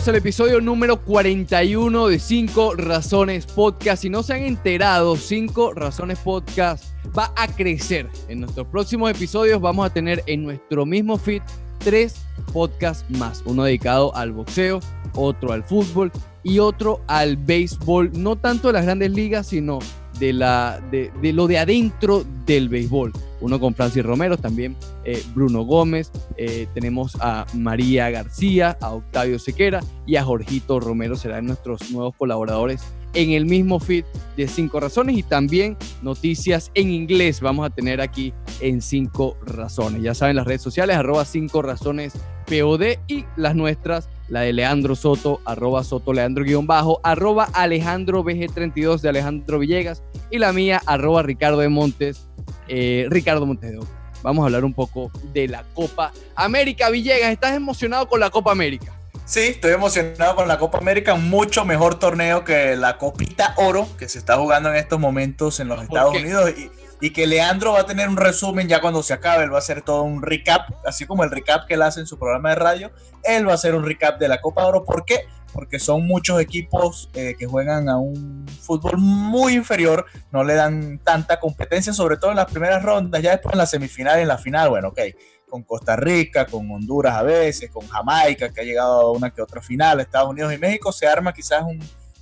Bienvenidos al episodio número 41 de 5 Razones Podcast. Si no se han enterado, 5 Razones Podcast va a crecer. En nuestros próximos episodios vamos a tener en nuestro mismo feed tres podcasts más. Uno dedicado al boxeo, otro al fútbol y otro al béisbol. No tanto de las grandes ligas, sino de, la, de, lo de adentro del béisbol. Uno con Francis Romero, también eh, Bruno Gómez, eh, tenemos a María García, a Octavio Sequera y a Jorgito Romero, serán nuestros nuevos colaboradores en el mismo feed de Cinco Razones y también noticias en inglés vamos a tener aquí en Cinco Razones. Ya saben las redes sociales, arroba Cinco Razones POD y las nuestras, la de Leandro Soto, arroba Soto Leandro guion bajo, arroba Alejandro BG32 de Alejandro Villegas y la mía, arroba Ricardo de Montes, eh, Ricardo Montes de Vamos a hablar un poco de la Copa América. Villegas, ¿estás emocionado con la Copa América? Sí, estoy emocionado con la Copa América, mucho mejor torneo que la Copita Oro que se está jugando en estos momentos en los Estados Unidos y, y, que Leandro va a tener un resumen ya cuando se acabe, él va a hacer todo un recap, así como el recap que él hace en su programa de radio, él va a hacer un recap de la Copa Oro, ¿por qué? porque son muchos equipos eh, que juegan a un fútbol muy inferior, no le dan tanta competencia, sobre todo en las primeras rondas, ya después en la semifinal y en la final, bueno, ok, con Costa Rica, con Honduras a veces, con Jamaica, que ha llegado a una que otra final, Estados Unidos y México, se arma quizás un,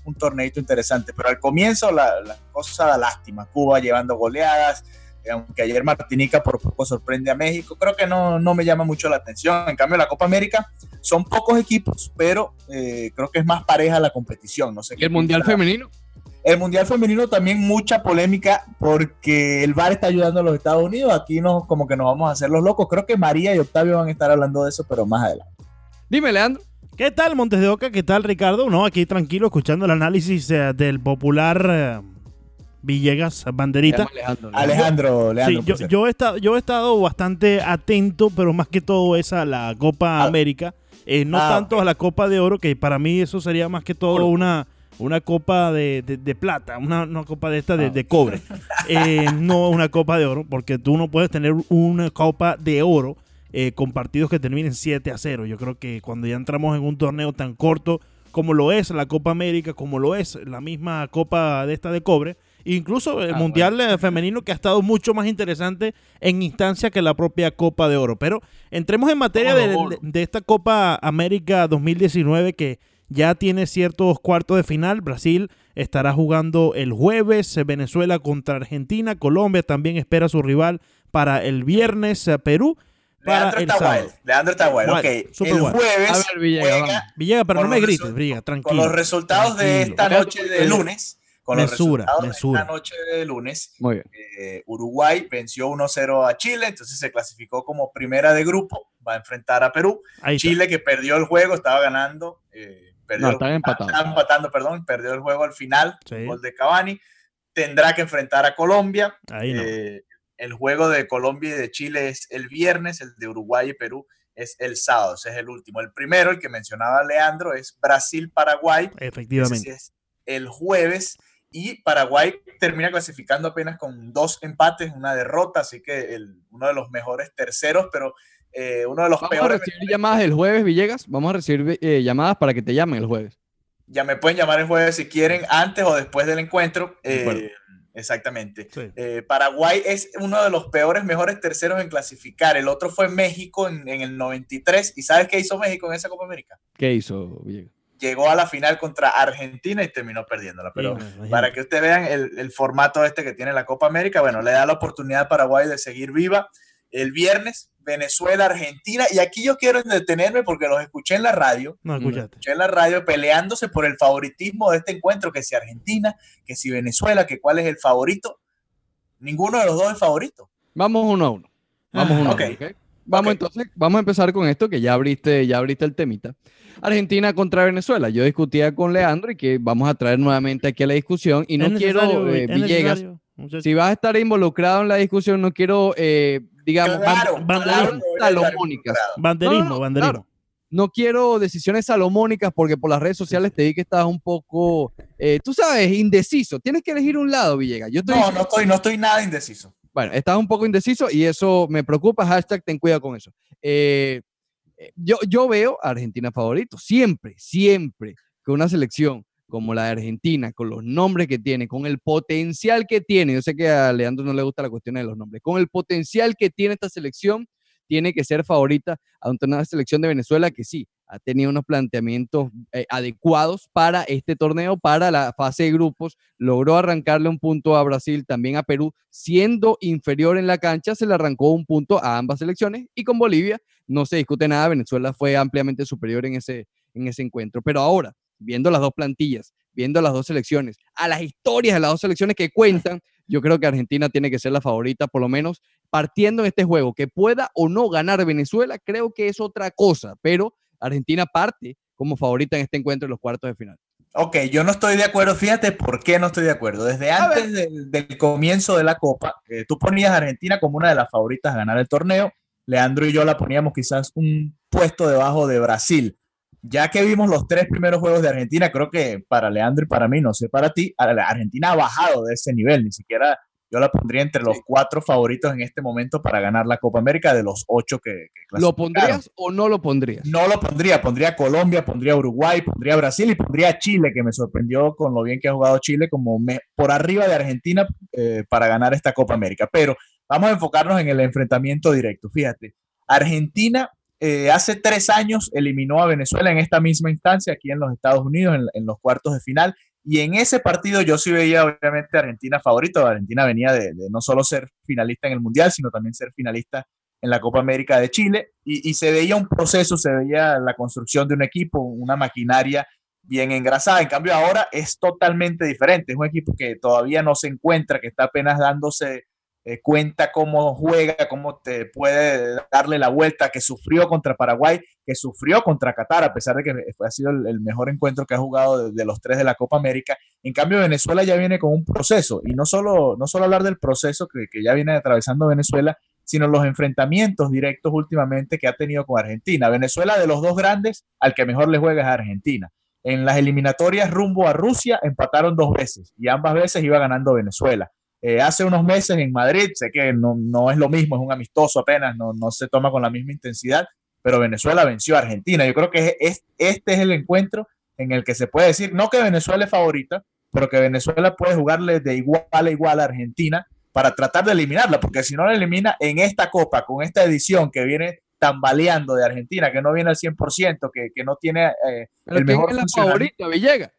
un torneito interesante, pero al comienzo la, la cosa da lástima, Cuba llevando goleadas, aunque ayer Martinica por poco sorprende a México, creo que no, no me llama mucho la atención. En cambio, la Copa América son pocos equipos, pero eh, creo que es más pareja la competición. No sé ¿Y el Mundial Femenino? El Mundial Femenino también mucha polémica porque el VAR está ayudando a los Estados Unidos. Aquí no, como que nos vamos a hacer los locos. Creo que María y Octavio van a estar hablando de eso, pero más adelante. Dime, Leandro. ¿Qué tal, Montes de Oca? ¿Qué tal, Ricardo? No, aquí tranquilo, escuchando el análisis eh, del popular eh, Villegas Banderita. Alejandro, Leandro. Sí, yo, he estado, yo he estado bastante atento, pero más que todo es a la Copa ah. América. Eh, no ah, tanto a la Copa de Oro, que para mí eso sería más que todo una, una copa de, plata, una, copa de esta de, ah. cobre. Eh, no una copa de oro, porque tú no puedes tener una copa de oro eh, con partidos que terminen 7 a 0. Yo creo que cuando ya entramos en un torneo tan corto como lo es la Copa América, como lo es la misma copa de esta de cobre, Incluso el ah, Mundial eh, Femenino que ha estado mucho más interesante en instancia que la propia Copa de Oro. Pero entremos en materia de, esta Copa América 2019 que ya tiene ciertos cuartos de final. Brasil estará jugando el jueves, eh, Venezuela contra Argentina, Colombia también espera su rival para el viernes, eh, Perú. Para Leandro está bueno. Leandro está bueno. Ok, el jueves. Villegas, pero no me grites, Villegas, tranquilo. Con los resultados de esta noche de lunes con mesura, mesura. noche de lunes, eh, Uruguay venció 1-0 a Chile, entonces se clasificó como primera de grupo, va a enfrentar a Perú. Chile que perdió el juego, estaba ganando, eh, perdió, no, empatando. empatando, perdón, perdió el juego al final, gol de Cavani, tendrá que enfrentar a Colombia. Eh, el juego de Colombia y de Chile es el viernes, el de Uruguay y Perú es el sábado, ese es el último. El primero, el que mencionaba Leandro, es Brasil-Paraguay. Efectivamente. es el jueves y Paraguay termina clasificando apenas con dos empates, una derrota, así que el, uno de los mejores terceros, pero eh, uno de los Vamos peores. Vamos a recibir llamadas el jueves, Villegas. Vamos a recibir eh, llamadas para que te llamen el jueves. Ya me pueden llamar el jueves si quieren, antes o después del encuentro. Eh, exactamente. Paraguay es uno de los peores, mejores terceros en clasificar. El otro fue México en, en el 93. ¿Y sabes qué hizo México en esa Copa América? ¿Qué hizo llegó a la final contra Argentina y terminó perdiéndola. Pero para que ustedes vean el, formato este que tiene la Copa América, bueno, le da la oportunidad a Paraguay de seguir viva. El viernes, Venezuela, Argentina. Y aquí yo quiero detenerme porque los escuché en la radio. No, escuché en la radio peleándose por el favoritismo de este encuentro, que si Argentina, que si Venezuela, que cuál es el favorito. Ninguno de los dos es favorito. Vamos uno a uno. Vamos uno a uno. Vamos entonces, vamos a empezar con esto que ya abriste, ya abriste el temita. Argentina contra Venezuela. Yo discutía con Leandro y que vamos a traer nuevamente aquí a la discusión y no quiero, eh, Villegas, si vas a estar involucrado en la discusión, no quiero, eh, digamos, banderismo, salomónicas. Banderismo, banderismo. No quiero decisiones salomónicas porque por las redes sociales te di que estás un poco, eh, tú sabes, indeciso. Tienes que elegir un lado, Villegas. Yo no, no estoy, no estoy nada indeciso. Bueno, estás un poco indeciso y eso me preocupa. Hashtag ten cuidado con eso. eh, yo, yo veo a Argentina favorito, siempre, siempre que una selección como la de Argentina, con los nombres que tiene, con el potencial que tiene, yo sé que a Leandro no le gusta la cuestión de los nombres, con el potencial que tiene esta selección, tiene que ser favorita a una selección de Venezuela que sí, ha tenido unos planteamientos eh, adecuados para este torneo, para la fase de grupos, logró arrancarle un punto a Brasil, también a Perú, siendo inferior en la cancha, se le arrancó un punto a ambas selecciones. Y con Bolivia no se discute nada, Venezuela fue ampliamente superior en ese, en ese encuentro. Pero ahora, viendo las dos plantillas, viendo las dos selecciones, a las historias de las dos selecciones que cuentan, yo creo que Argentina tiene que ser la favorita, por lo menos partiendo en este juego. Que pueda o no ganar Venezuela, creo que es otra cosa, pero Argentina parte como favorita en este encuentro en los cuartos de final. Ok, yo no estoy de acuerdo. Fíjate por qué no estoy de acuerdo. Desde antes del, comienzo de la Copa, tú ponías a Argentina como una de las favoritas a ganar el torneo. Leandro y yo la poníamos quizás un puesto debajo de Brasil ya que vimos los tres primeros juegos de Argentina, creo que para Leandro y para mí, no sé para ti, Argentina ha bajado de ese nivel, ni siquiera yo la pondría entre los cuatro favoritos en este momento para ganar la Copa América de los ocho que, que ¿Lo pondrías o no lo pondrías? No lo pondría, pondría Colombia, pondría Uruguay, pondría Brasil y pondría Chile, que me sorprendió con lo bien que ha jugado Chile, como por arriba de Argentina eh, para ganar esta Copa América. Pero vamos a enfocarnos en el enfrentamiento directo. Fíjate, Argentina eh, hace tres años eliminó a Venezuela en esta misma instancia, aquí en los Estados Unidos, en, los cuartos de final. Y en ese partido yo sí veía obviamente Argentina favorito. Argentina venía de, no solo ser finalista en el Mundial, sino también ser finalista en la Copa América de Chile. Y, y se veía un proceso, se veía la construcción de un equipo, una maquinaria bien engrasada. En cambio ahora es totalmente diferente. Es un equipo que todavía no se encuentra, que está apenas dándose eh, cuenta cómo juega, cómo te puede darle la vuelta, que sufrió contra Paraguay, que sufrió contra Qatar, a pesar de que ha sido el, mejor encuentro que ha jugado de, los tres de la Copa América. En cambio, Venezuela ya viene con un proceso, y no solo, no solo hablar del proceso que, que ya viene atravesando Venezuela, sino los enfrentamientos directos últimamente que ha tenido con Argentina. Venezuela de los dos grandes, al que mejor le juega es Argentina. En las eliminatorias rumbo a Rusia empataron dos veces y ambas veces iba ganando Venezuela. Eh, hace unos meses en Madrid, sé que no, no, es lo mismo, es un amistoso apenas, no, no, se toma con la misma intensidad, pero Venezuela venció a Argentina. Yo creo que es, este es el encuentro en el que se puede decir, no que Venezuela es favorita, pero que Venezuela puede jugarle de igual a igual a Argentina para tratar de eliminarla, porque si no la elimina en esta copa, con esta edición que viene tambaleando de Argentina, que no viene al 100%, que, que no tiene eh, el mejor es la favorita, Villegas?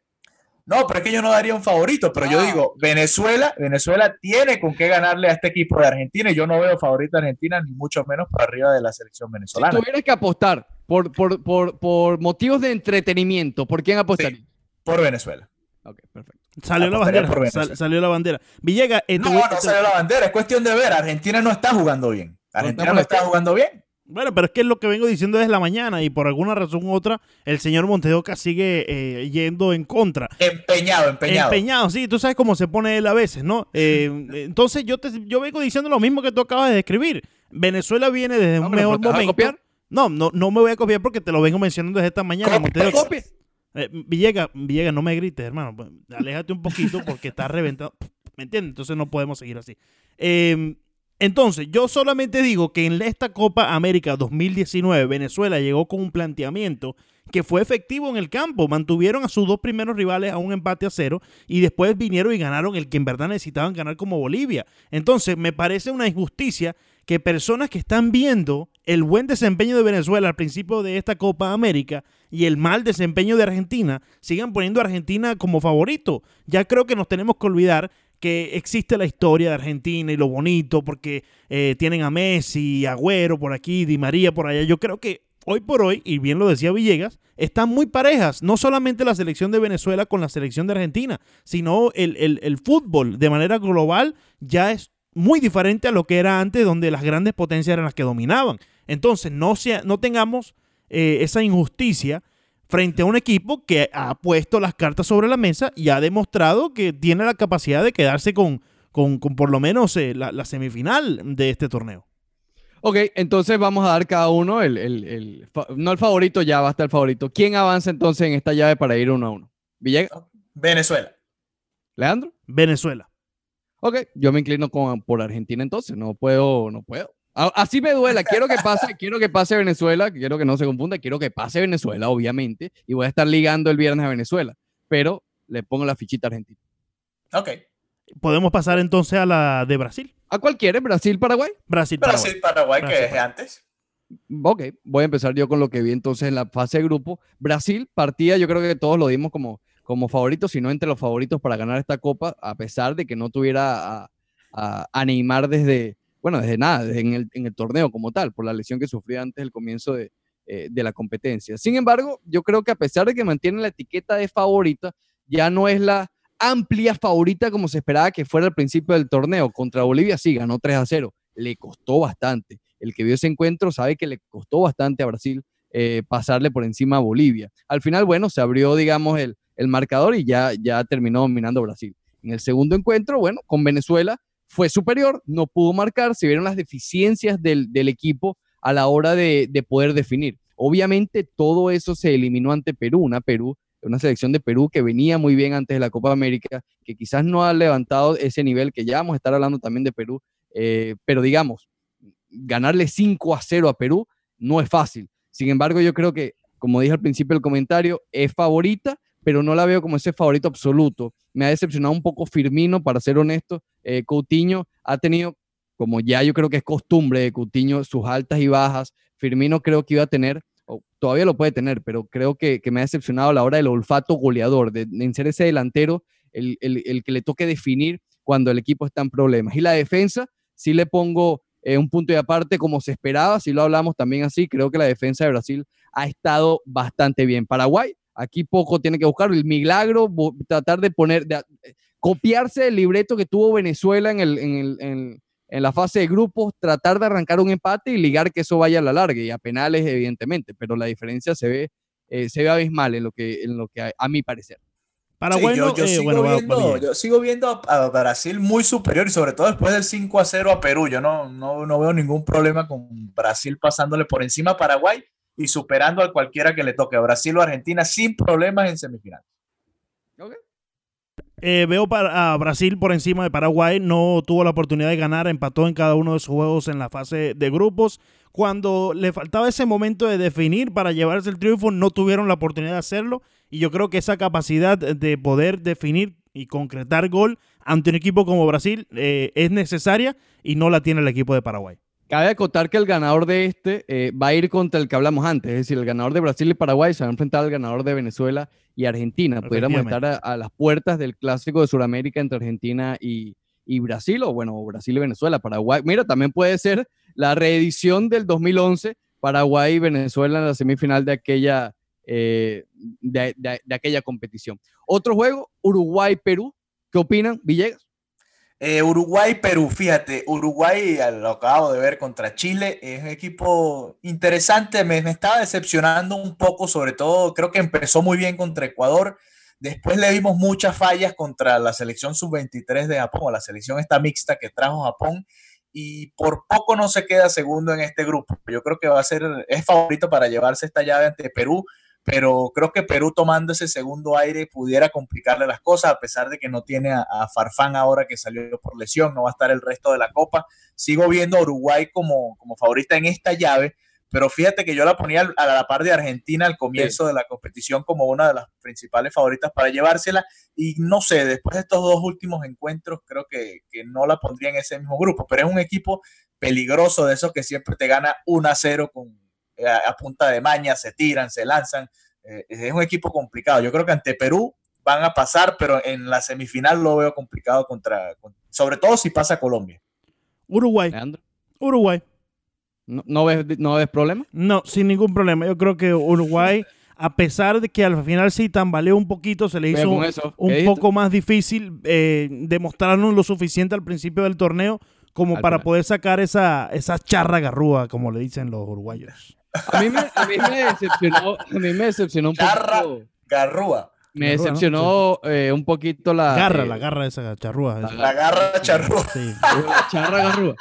No, pero es que yo no daría un favorito, pero yo ah. digo, Venezuela, Venezuela tiene con qué ganarle a este equipo de Argentina y yo no veo favorito a Argentina ni mucho menos para arriba de la selección venezolana. Si tuvieras que apostar por, por, por, por motivos de entretenimiento, ¿por quién apostaría? por Venezuela. Ok, perfecto. Salió la bandera. salió la bandera. Villegas. Eh, no, no salió la bandera. Es cuestión de ver. Argentina no está jugando bien. Argentina no está jugando bien. Bueno, pero es que es lo que vengo diciendo desde la mañana y por alguna razón u otra el señor Montedoca sigue eh, yendo en contra. Empeñado, empeñado. Empeñado, sí, tú sabes cómo se pone él a veces, ¿no? Eh, entonces yo te, yo vengo diciendo lo mismo que tú acabas de describir. Venezuela viene desde un mejor momento. copiar? No, no, no me voy a copiar porque te lo vengo mencionando desde esta mañana. Montedoca. Eh, Villega, Villega, no me grites, hermano. Pues, aléjate un poquito porque está reventado. ¿Me entiendes? Entonces no podemos seguir así. Eh, entonces, yo solamente digo que en esta Copa América 2019 Venezuela llegó con un planteamiento que fue efectivo en el campo. Mantuvieron a sus dos primeros rivales a un empate a cero y después vinieron y ganaron el que en verdad necesitaban ganar como Bolivia. Entonces, me parece una injusticia que personas que están viendo el buen desempeño de Venezuela al principio de esta Copa América y el mal desempeño de Argentina sigan poniendo a Argentina como favorito. Ya creo que nos tenemos que olvidar que existe la historia de Argentina y lo bonito, porque eh, tienen a Messi, Agüero por aquí, Di María por allá. Yo creo que hoy por hoy, y bien lo decía Villegas, están muy parejas, no solamente la selección de Venezuela con la selección de Argentina, sino el, fútbol de manera global ya es muy diferente a lo que era antes, donde las grandes potencias eran las que dominaban. Entonces, no, sea, no tengamos eh, esa injusticia frente a un equipo que ha puesto las cartas sobre la mesa y ha demostrado que tiene la capacidad de quedarse con, con, por lo menos eh, la, semifinal de este torneo. Ok, entonces vamos a dar cada uno el, no el favorito, ya va a estar el favorito. ¿Quién avanza entonces en esta llave para ir uno a uno? ¿Villegas? Venezuela. ¿Leandro? Venezuela. Ok, yo me inclino con, por Argentina entonces, no puedo, no puedo. Así me duela. Quiero que pase, quiero que pase Venezuela, quiero que no se confunda, quiero que pase Venezuela, obviamente, y voy a estar ligando el viernes a Venezuela, pero le pongo la fichita Argentina. Ok. Podemos pasar entonces a la de Brasil. ¿A cualquiera? ¿Brasil, Paraguay? Brasil, Paraguay. Brasil, Paraguay, que es antes. Ok, voy a empezar yo con lo que vi entonces en la fase de grupo. Brasil partía, yo creo que todos lo dimos como, como favoritos, sino entre los favoritos para ganar esta copa, a pesar de que no tuviera a, a, Neymar desde, bueno, desde nada, en, el, en, el, torneo como tal, por la lesión que sufrió antes del comienzo de, eh, de la competencia. Sin embargo, yo creo que a pesar de que mantiene la etiqueta de favorita, ya no es la amplia favorita como se esperaba que fuera al principio del torneo. Contra Bolivia sí ganó 3 a 0, le costó bastante el que vio ese encuentro sabe que le costó bastante a Brasil eh, pasarle por encima a Bolivia. Al final, bueno, se abrió, digamos, el, el marcador y ya, ya terminó dominando Brasil. En el segundo encuentro, bueno, con Venezuela fue superior, no pudo marcar, se vieron las deficiencias del, equipo a la hora de, de, poder definir. Obviamente todo eso se eliminó ante Perú, una Perú, una selección de Perú que venía muy bien antes de la Copa América, que quizás no ha levantado ese nivel, que ya vamos a estar hablando también de Perú, eh, pero digamos, ganarle 5 a 0 a Perú no es fácil. Sin embargo, yo creo que, como dije al principio del comentario, es favorita, pero no la veo como ese favorito absoluto. Me ha decepcionado un poco Firmino, para ser honesto. Eh, Coutinho ha tenido, como ya yo creo que es costumbre de Coutinho, sus altas y bajas. Firmino creo que iba a tener, o todavía lo puede tener, pero creo que, me ha decepcionado a la hora del olfato goleador, de, de ser ese delantero, el, el que le toque definir cuando el equipo está en problemas. Y la defensa, sí le pongo eh, un punto de aparte como se esperaba, si lo hablamos también así, creo que la defensa de Brasil ha estado bastante bien. Paraguay, aquí poco tiene que buscar, el milagro, tratar de poner, de, eh, copiarse el libreto que tuvo Venezuela en, el, en, en, la fase de grupos, tratar de arrancar un empate y ligar que eso vaya a la larga y a penales, evidentemente, pero la diferencia se ve, eh, se ve abismal en lo que, en lo que a mi parecer. Paraguay yo, eh, sigo viendo, yo, sigo viendo, a, Brasil muy superior y sobre todo después del 5 a 0 a Perú. Yo no, no, no, veo ningún problema con Brasil pasándole por encima a Paraguay y superando a cualquiera que le toque, a Brasil o Argentina, sin problemas en semifinales. Eh, veo a Brasil por encima de Paraguay, no tuvo la oportunidad de ganar, empató en cada uno de sus juegos en la fase de grupos. Cuando le faltaba ese momento de definir para llevarse el triunfo, no tuvieron la oportunidad de hacerlo. Y yo creo que esa capacidad de poder definir y concretar gol ante un equipo como Brasil eh, es necesaria y no la tiene el equipo de Paraguay. Cabe acotar que el ganador de este eh, va a ir contra el que hablamos antes, es decir, el ganador de Brasil y Paraguay se va a enfrentar al ganador de Venezuela y Argentina. Pudiéramos estar a, las puertas del clásico de Sudamérica entre Argentina y, y, Brasil, o bueno, Brasil y Venezuela. Paraguay, mira, también puede ser la reedición del 2011, Paraguay y Venezuela en la semifinal de aquella, eh, de, de, aquella competición. Otro juego, Uruguay-Perú. ¿Qué opinan, Villegas? Eh, Uruguay-Perú, fíjate, Uruguay lo acabo de ver contra Chile, es un equipo interesante, me, estaba decepcionando un poco, sobre todo creo que empezó muy bien contra Ecuador, después le vimos muchas fallas contra la selección sub-23 de Japón, la selección esta mixta que trajo Japón, y por poco no se queda segundo en este grupo. Yo creo que va a ser, es favorito para llevarse esta llave ante Perú pero creo que Perú tomando ese segundo aire pudiera complicarle las cosas, a pesar de que no tiene a, Farfán ahora que salió por lesión, no va a estar el resto de la Copa. Sigo viendo a Uruguay como, como favorita en esta llave, pero fíjate que yo la ponía a la par de Argentina al comienzo de la competición como una de las principales favoritas para llevársela, y no sé, después de estos dos últimos encuentros creo que, que no la pondría en ese mismo grupo, pero es un equipo peligroso de esos que siempre te gana 1 a 0 con a, punta de maña, se tiran, se lanzan. Eh, es un equipo complicado. Yo creo que ante Perú van a pasar, pero en la semifinal lo veo complicado contra, sobre todo si pasa Colombia. Uruguay. Uruguay. ¿No, ves, ¿No ves problema? No, sin ningún problema. Yo creo que Uruguay, a pesar de que al final sí tambaleó un poquito, se le hizo un, poco más difícil eh, demostrarnos lo suficiente al principio del torneo como para poder sacar esa, esa charra garrúa, como le dicen los uruguayos. A mí me, a mí me decepcionó, a mí me decepcionó un Charra, Garrúa. Me decepcionó eh, un poquito la. Garra, eh, la garra esa charrúa. La, garra charrúa. Sí. charra garrúa.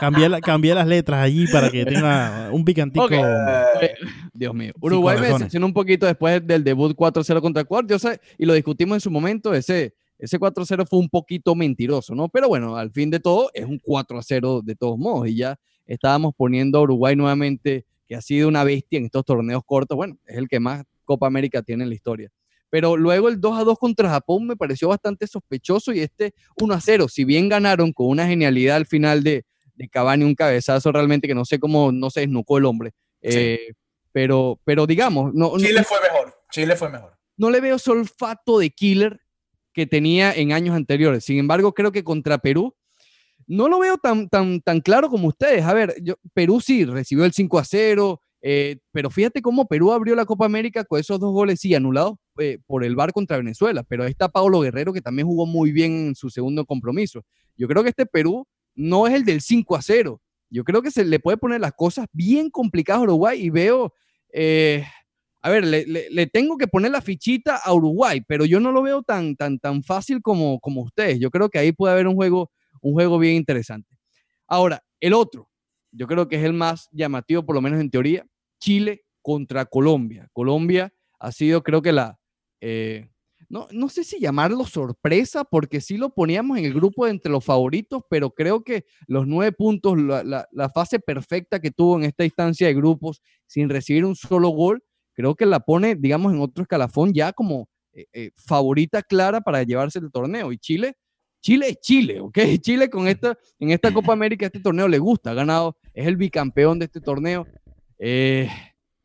Cambié, cambié, las letras allí para que tenga un picantico. Eh, Dios mío. Uruguay me decepcionó un poquito después del debut 4-0 contra Ecuador. Yo sé, y lo discutimos en su momento, ese ese 4-0 fue un poquito mentiroso, ¿no? Pero bueno, al fin de todo es un 4-0 de todos modos y ya estábamos poniendo a Uruguay nuevamente, que ha sido una bestia en estos torneos cortos, bueno, es el que más Copa América tiene en la historia. Pero luego el 2 2 contra Japón me pareció bastante sospechoso y este 1 0, si bien ganaron con una genialidad al final de, de Cavani, un cabezazo realmente que no sé cómo no se desnucó el hombre. Eh, pero, pero digamos, no, Chile fue mejor. Chile fue mejor. No le veo solfato de killer que tenía en años anteriores. Sin embargo, creo que contra Perú no lo veo tan, tan, tan claro como ustedes. A ver, yo, Perú sí recibió el 5 a 0, eh, pero fíjate cómo Perú abrió la Copa América con esos dos goles, sí, anulados eh, por el VAR contra Venezuela. Pero ahí está Pablo Guerrero, que también jugó muy bien en su segundo compromiso. Yo creo que este Perú no es el del 5 a 0. Yo creo que se le puede poner las cosas bien complicadas a Uruguay y veo. Eh, a ver, le, tengo que poner la fichita a Uruguay, pero yo no lo veo tan, tan, tan fácil como, como ustedes. Yo creo que ahí puede haber un juego, un juego bien interesante. Ahora, el otro, yo creo que es el más llamativo, por lo menos en teoría, Chile contra Colombia. Colombia ha sido, creo que la, eh, no, no sé si llamarlo sorpresa, porque sí lo poníamos en el grupo entre los favoritos, pero creo que los nueve puntos, la, la fase perfecta que tuvo en esta instancia de grupos sin recibir un solo gol, creo que la pone, digamos, en otro escalafón ya como eh, eh, favorita clara para llevarse el torneo. Y Chile, Chile es Chile, ¿ok? Chile con esta, en esta Copa América, este torneo le gusta, ha ganado, es el bicampeón de este torneo. Eh,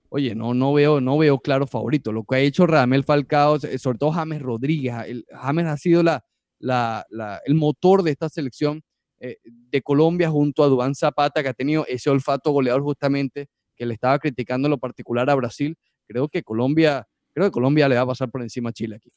oye, no, no, veo, no veo claro favorito. Lo que ha hecho Radamel Falcao, sobre todo James Rodríguez, el, James ha sido la, la, el motor de esta selección de Colombia junto a Dubán Zapata, que ha tenido ese olfato goleador justamente que le estaba criticando en lo particular a Brasil creo que Colombia, creo que Colombia le va a pasar por encima a Chile aquí.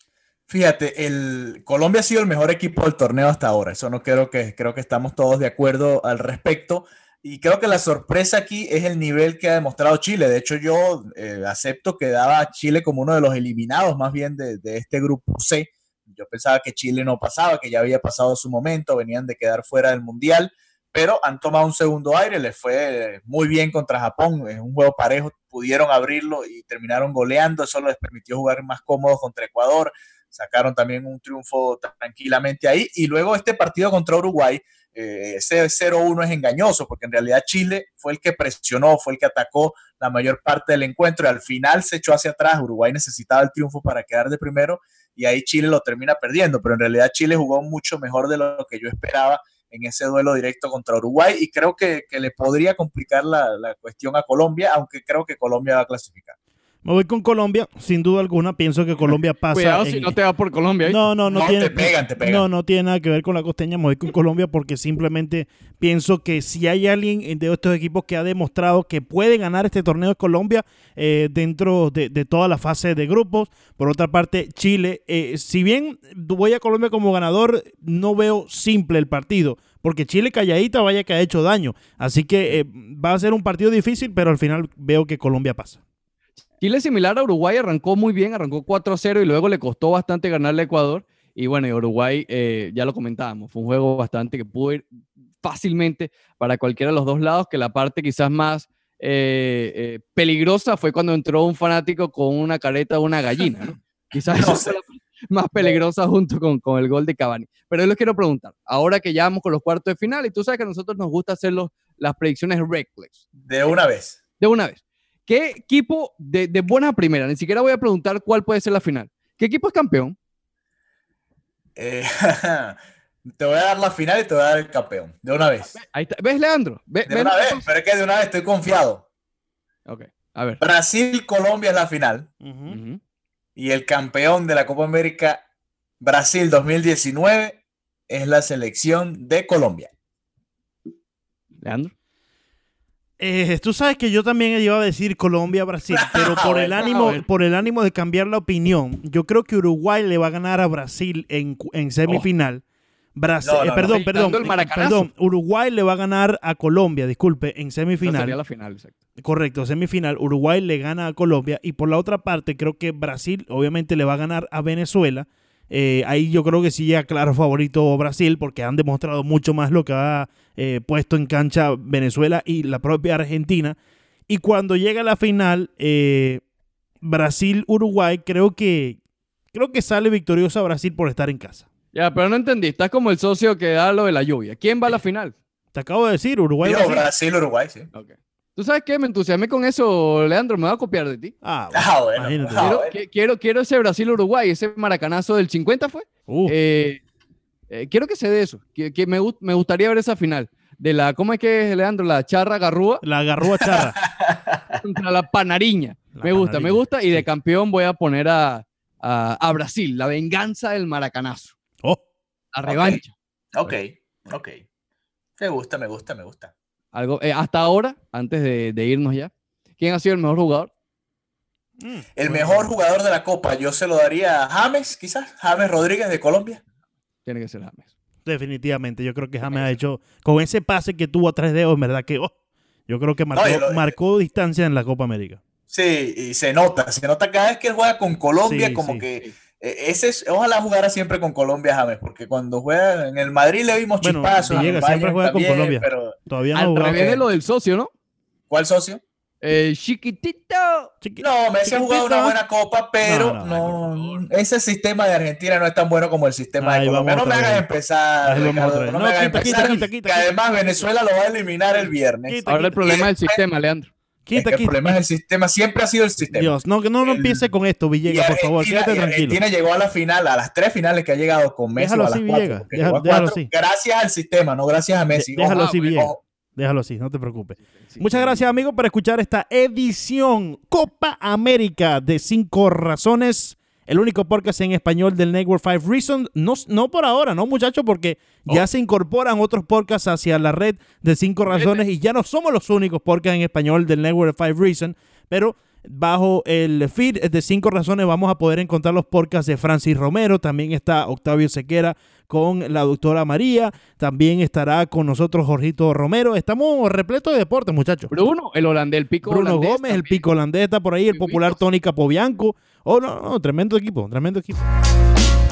Fíjate, el Colombia ha sido el mejor equipo del torneo hasta ahora. Eso no creo que creo que estamos todos de acuerdo al respecto. Y creo que la sorpresa aquí es el nivel que ha demostrado Chile. De hecho, yo eh, acepto que daba Chile como uno de los eliminados más bien de, de, este grupo C. Yo pensaba que Chile no pasaba, que ya había pasado su momento, venían de quedar fuera del Mundial pero han tomado un segundo aire, les fue muy bien contra Japón, es un juego parejo, pudieron abrirlo y terminaron goleando, eso les permitió jugar más cómodos contra Ecuador, sacaron también un triunfo tranquilamente ahí, y luego este partido contra Uruguay, eh, ese 0-1 es engañoso, porque en realidad Chile fue el que presionó, fue el que atacó la mayor parte del encuentro, y al final se echó hacia atrás, Uruguay necesitaba el triunfo para quedar de primero, y ahí Chile lo termina perdiendo, pero en realidad Chile jugó mucho mejor de lo que yo esperaba en ese duelo directo contra Uruguay y creo que, le podría complicar la, la cuestión a Colombia, aunque creo que Colombia va a clasificar. Me voy con Colombia, sin duda alguna. Pienso que Colombia pasa. Cuidado si no te vas por Colombia. No, no, no, tiene, No, no tiene nada que ver con la costeña. Me voy con Colombia porque simplemente pienso que si hay alguien de estos equipos que ha demostrado que puede ganar este torneo de Colombia eh, dentro de, toda la fase de grupos. Por otra parte, Chile. Eh, si bien voy a Colombia como ganador, no veo simple el partido porque Chile calladita vaya que ha hecho daño. Así que eh, va a ser un partido difícil, pero al final veo que Colombia pasa. Chile similar a Uruguay arrancó muy bien, arrancó 4-0 y luego le costó bastante ganarle a Ecuador. Y bueno, y Uruguay, eh, ya lo comentábamos, fue un juego bastante que pudo ir fácilmente para cualquiera de los dos lados, que la parte quizás más eh, eh, peligrosa fue cuando entró un fanático con una careta de una gallina, ¿no? Quizás eso fue la más peligrosa junto con, con, el gol de Cavani. Pero yo les quiero preguntar, ahora que ya vamos con los cuartos de final, y tú sabes que a nosotros nos gusta hacer los, las predicciones reckless. De una vez. De una vez. ¿Qué equipo de, de buena primera? Ni siquiera voy a preguntar cuál puede ser la final. ¿Qué equipo es campeón? Eh, te voy a dar la final y te voy a dar el campeón. De una vez. ¿Ves, Leandro? de una vez, pero es que de una vez estoy confiado. Ok, a ver. Brasil-Colombia es la final. Y el campeón de la Copa América, Brasil 2019, es la selección de Colombia. Leandro. Eh, tú sabes que yo también iba a decir Colombia-Brasil, pero por el, ánimo, por el ánimo de cambiar la opinión, yo creo que Uruguay le va a ganar a Brasil en, semifinal. Brasil, eh, perdón, perdón, perdón, Uruguay le va a ganar a Colombia, disculpe, en semifinal. sería la final, exacto. Correcto, semifinal. Uruguay le gana a Colombia y por la otra parte creo que Brasil obviamente le va a ganar a Venezuela eh, ahí yo creo que sí ya claro favorito Brasil porque han demostrado mucho más lo que ha eh, puesto en cancha Venezuela y la propia Argentina. Y cuando llega la final, eh, Brasil-Uruguay, creo que, creo que sale victoriosa Brasil por estar en casa. Ya, pero no entendí. Estás como el socio que da lo de la lluvia. ¿Quién va a la final? Te acabo de decir, Uruguay. Yo, Brasil. Brasil, Uruguay, sí. Ok. ¿Tú sabes qué? Me entusiasmé con eso, Leandro. Me voy a copiar de ti. Ah, bueno, Ah, bueno. imagínate. Ah, Quiero, bueno. quiero, quiero ese Brasil-Uruguay, ese maracanazo del 50 fue. Uh, Eh, eh, quiero que se dé eso. Que, que me, gust- me gustaría ver esa final. De la, ¿cómo es que es, Leandro? La charra garrúa la garrúa charra. contra la panariña. La me gusta, me gusta. Y de campeón voy a poner a, a, a Brasil, la venganza del maracanazo. Oh, La revancha. Ok, ok. Me gusta, me gusta, me gusta. Algo, eh, hasta ahora, antes de, de irnos ya, ¿quién ha sido el mejor jugador? mm, El bueno. mejor jugador de la Copa, yo se lo daría a James, quizás. James Rodríguez de Colombia. Tiene que ser James. Definitivamente, yo creo que James ha hecho, con ese pase que tuvo a tres dedos, en verdad que, oh, yo creo que marcó, lo- marcó distancia en la Copa América. Sí, y se nota, se nota cada vez que él juega con Colombia, Sí, como sí. que ese es, ojalá jugara siempre con Colombia, James, porque cuando juega en el Madrid le vimos Bueno, chispazos. Villegas siempre juega con Colombia. Pero, Todavía no Al revés de lo del socio, ¿no? ¿cuál socio? El chiquitito. Chiqui- No, Messi ha jugado una buena copa, pero No, no, no, ese sistema de Argentina no es tan bueno como el sistema Ahí de Colombia. No me hagas empezar, Ricardo, no No, me hagas empezar, quita, quita, que quita. además Venezuela lo va a eliminar el viernes. Quita, Ahora el problema es el sistema, Leandro. Es Quita, que el problema es el sistema, siempre ha sido el sistema. Dios, no, que no, no empiece con esto, Villegas, por favor, quédate tranquilo. Argentina llegó a la final, a las tres finales que ha llegado con Messi. Déjalo a las así, cuatro, Villegas, porque deja- llegó a déjalo cuatro así. Gracias al sistema, no gracias a Messi. Déjalo así, Villegas. Déjalo así, no te preocupes. Muchas gracias, amigo, por escuchar esta edición Copa América de Cinco Razones. El único podcast en español del Network Five Reasons. No, no por ahora, ¿no, muchachos? Porque ya Oh. se incorporan otros podcasts hacia la red de Cinco Razones y ya no somos los únicos podcasts en español del Network Five Reasons. Pero bajo el feed de Cinco Razones vamos a poder encontrar los podcasts de Francis Romero. También está Octavio Sequera con la doctora María. También estará con nosotros Jorgito Romero. Estamos repletos de deportes, muchachos. Bruno, el holandés, el pico Bruno holandés Gómez, el pico holandés está por ahí, el popular. Tony Capobianco. Oh, no, no, tremendo equipo, tremendo equipo.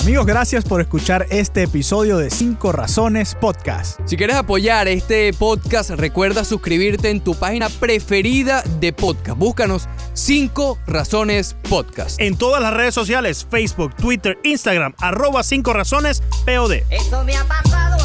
Amigos, gracias por escuchar este episodio de 5 Razones Podcast. Si quieres apoyar este podcast, recuerda suscribirte en tu página preferida de podcast. Búscanos 5 Razones Podcast. En todas las redes sociales, Facebook, Twitter, Instagram, arroba 5 razones POD. Eso me ha pasado